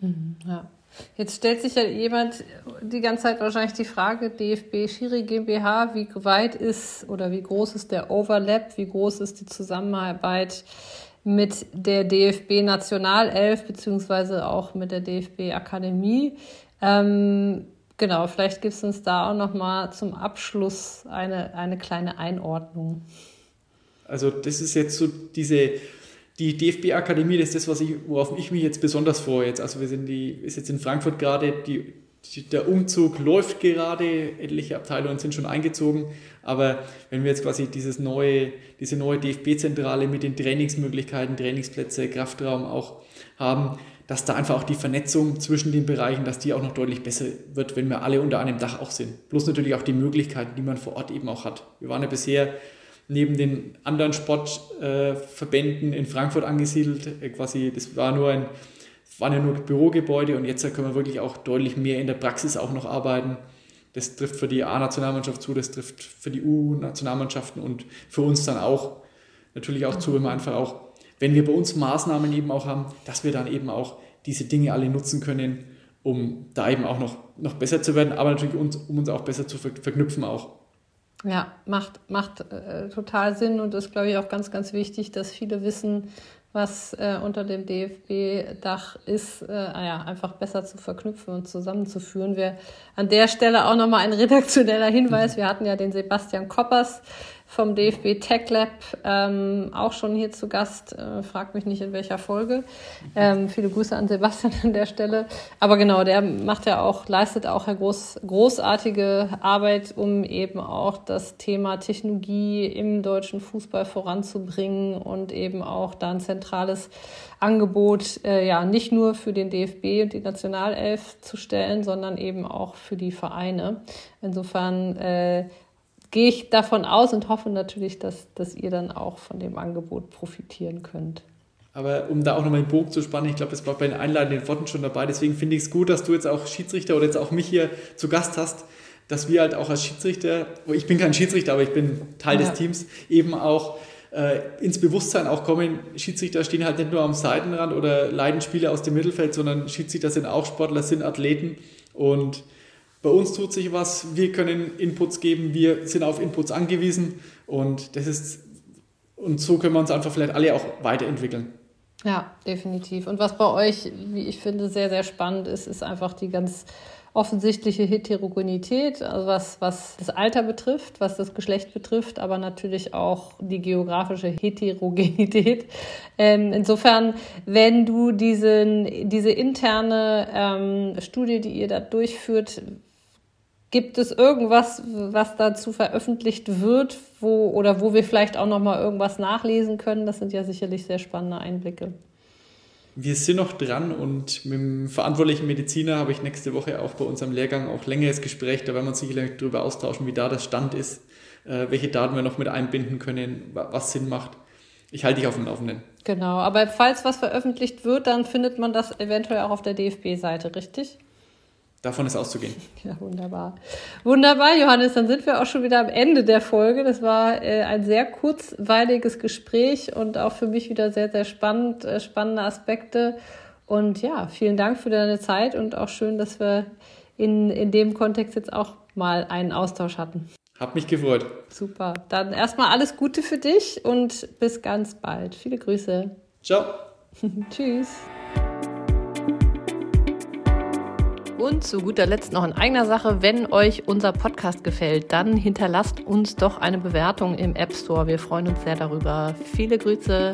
Mhm, ja. Jetzt stellt sich ja jemand die ganze Zeit wahrscheinlich die Frage, DFB Schiri GmbH, wie weit ist oder wie groß ist der Overlap, wie groß ist die Zusammenarbeit mit der DFB Nationalelf beziehungsweise auch mit der DFB Akademie. Ähm, genau, vielleicht gibt es uns da auch noch mal zum Abschluss eine, eine kleine Einordnung. Also das ist jetzt so diese die DFB Akademie, das ist das, was ich, worauf ich mich jetzt besonders freue. Jetzt, also wir sind die, ist jetzt in Frankfurt gerade die der Umzug läuft gerade, etliche Abteilungen sind schon eingezogen, aber wenn wir jetzt quasi dieses neue, diese neue DFB-Zentrale mit den Trainingsmöglichkeiten, Trainingsplätze, Kraftraum auch haben, dass da einfach auch die Vernetzung zwischen den Bereichen, dass die auch noch deutlich besser wird, wenn wir alle unter einem Dach auch sind. Plus natürlich auch die Möglichkeiten, die man vor Ort eben auch hat. Wir waren ja bisher neben den anderen Sportverbänden in Frankfurt angesiedelt, äh, quasi, das war nur ein waren ja nur Bürogebäude und jetzt können wir wirklich auch deutlich mehr in der Praxis auch noch arbeiten. Das trifft für die A-Nationalmannschaft zu, das trifft für die U-Nationalmannschaften und für uns dann auch natürlich auch zu, wenn wir einfach auch, wenn wir bei uns Maßnahmen eben auch haben, dass wir dann eben auch diese Dinge alle nutzen können, um da eben auch noch, noch besser zu werden, aber natürlich uns, um uns auch besser zu verknüpfen auch. Ja, macht, macht äh, total Sinn und ist, glaube ich, auch ganz, ganz wichtig, dass viele wissen, was äh, unter dem DFB-Dach ist, äh, ah ja, einfach besser zu verknüpfen und zusammenzuführen. Wir an der Stelle auch nochmal ein redaktioneller Hinweis. Wir hatten ja den Sebastian Koppers vom DFB Tech Lab ähm, auch schon hier zu Gast. Äh, frag mich nicht in welcher Folge. Ähm, viele Grüße an Sebastian an der Stelle. Aber genau, der macht ja auch, leistet auch eine groß, großartige Arbeit, um eben auch das Thema Technologie im deutschen Fußball voranzubringen und eben auch da ein zentrales Angebot äh, ja nicht nur für den DFB und die Nationalelf zu stellen, sondern eben auch für die Vereine. Insofern äh, gehe ich davon aus und hoffe natürlich, dass, dass ihr dann auch von dem Angebot profitieren könnt. Aber um da auch nochmal den Bogen zu spannen, ich glaube, es war bei den einleitenden Worten schon dabei. Deswegen finde ich es gut, dass du jetzt auch Schiedsrichter oder jetzt auch mich hier zu Gast hast, dass wir halt auch als Schiedsrichter, ich bin kein Schiedsrichter, aber ich bin Teil ja. des Teams, eben auch äh, ins Bewusstsein auch kommen. Schiedsrichter stehen halt nicht nur am Seitenrand oder leiden Spiele aus dem Mittelfeld, sondern Schiedsrichter sind auch Sportler, sind Athleten und bei uns tut sich was, wir können Inputs geben, wir sind auf Inputs angewiesen und das ist und so können wir uns einfach vielleicht alle auch weiterentwickeln. Ja, definitiv. Und was bei euch, wie ich finde, sehr, sehr spannend ist, ist einfach die ganz offensichtliche Heterogenität, also was, was das Alter betrifft, was das Geschlecht betrifft, aber natürlich auch die geografische Heterogenität. Ähm, insofern, wenn du diesen, diese interne ähm, Studie, die ihr da durchführt, Gibt es irgendwas, was dazu veröffentlicht wird, wo oder wo wir vielleicht auch noch mal irgendwas nachlesen können? Das sind ja sicherlich sehr spannende Einblicke. Wir sind noch dran und mit dem verantwortlichen Mediziner habe ich nächste Woche auch bei unserem Lehrgang auch längeres Gespräch. Da werden wir uns sicherlich darüber austauschen, wie da der Stand ist, äh, welche Daten wir noch mit einbinden können, was Sinn macht. Ich halte dich auf dem Laufenden. Genau, aber falls was veröffentlicht wird, dann findet man das eventuell auch auf der DFB-Seite, richtig? Davon ist auszugehen. Ja, wunderbar. Wunderbar, Johannes, dann sind wir auch schon wieder am Ende der Folge. Das war äh, ein sehr kurzweiliges Gespräch und auch für mich wieder sehr, sehr spannend, äh, spannende Aspekte. Und ja, vielen Dank für deine Zeit und auch schön, dass wir in, in dem Kontext jetzt auch mal einen Austausch hatten. Hab mich gefreut. Super. Dann erstmal alles Gute für dich und bis ganz bald. Viele Grüße. Ciao. Tschüss. Und zu guter Letzt noch in eigener Sache, wenn euch unser Podcast gefällt, dann hinterlasst uns doch eine Bewertung im App Store. Wir freuen uns sehr darüber. Viele Grüße.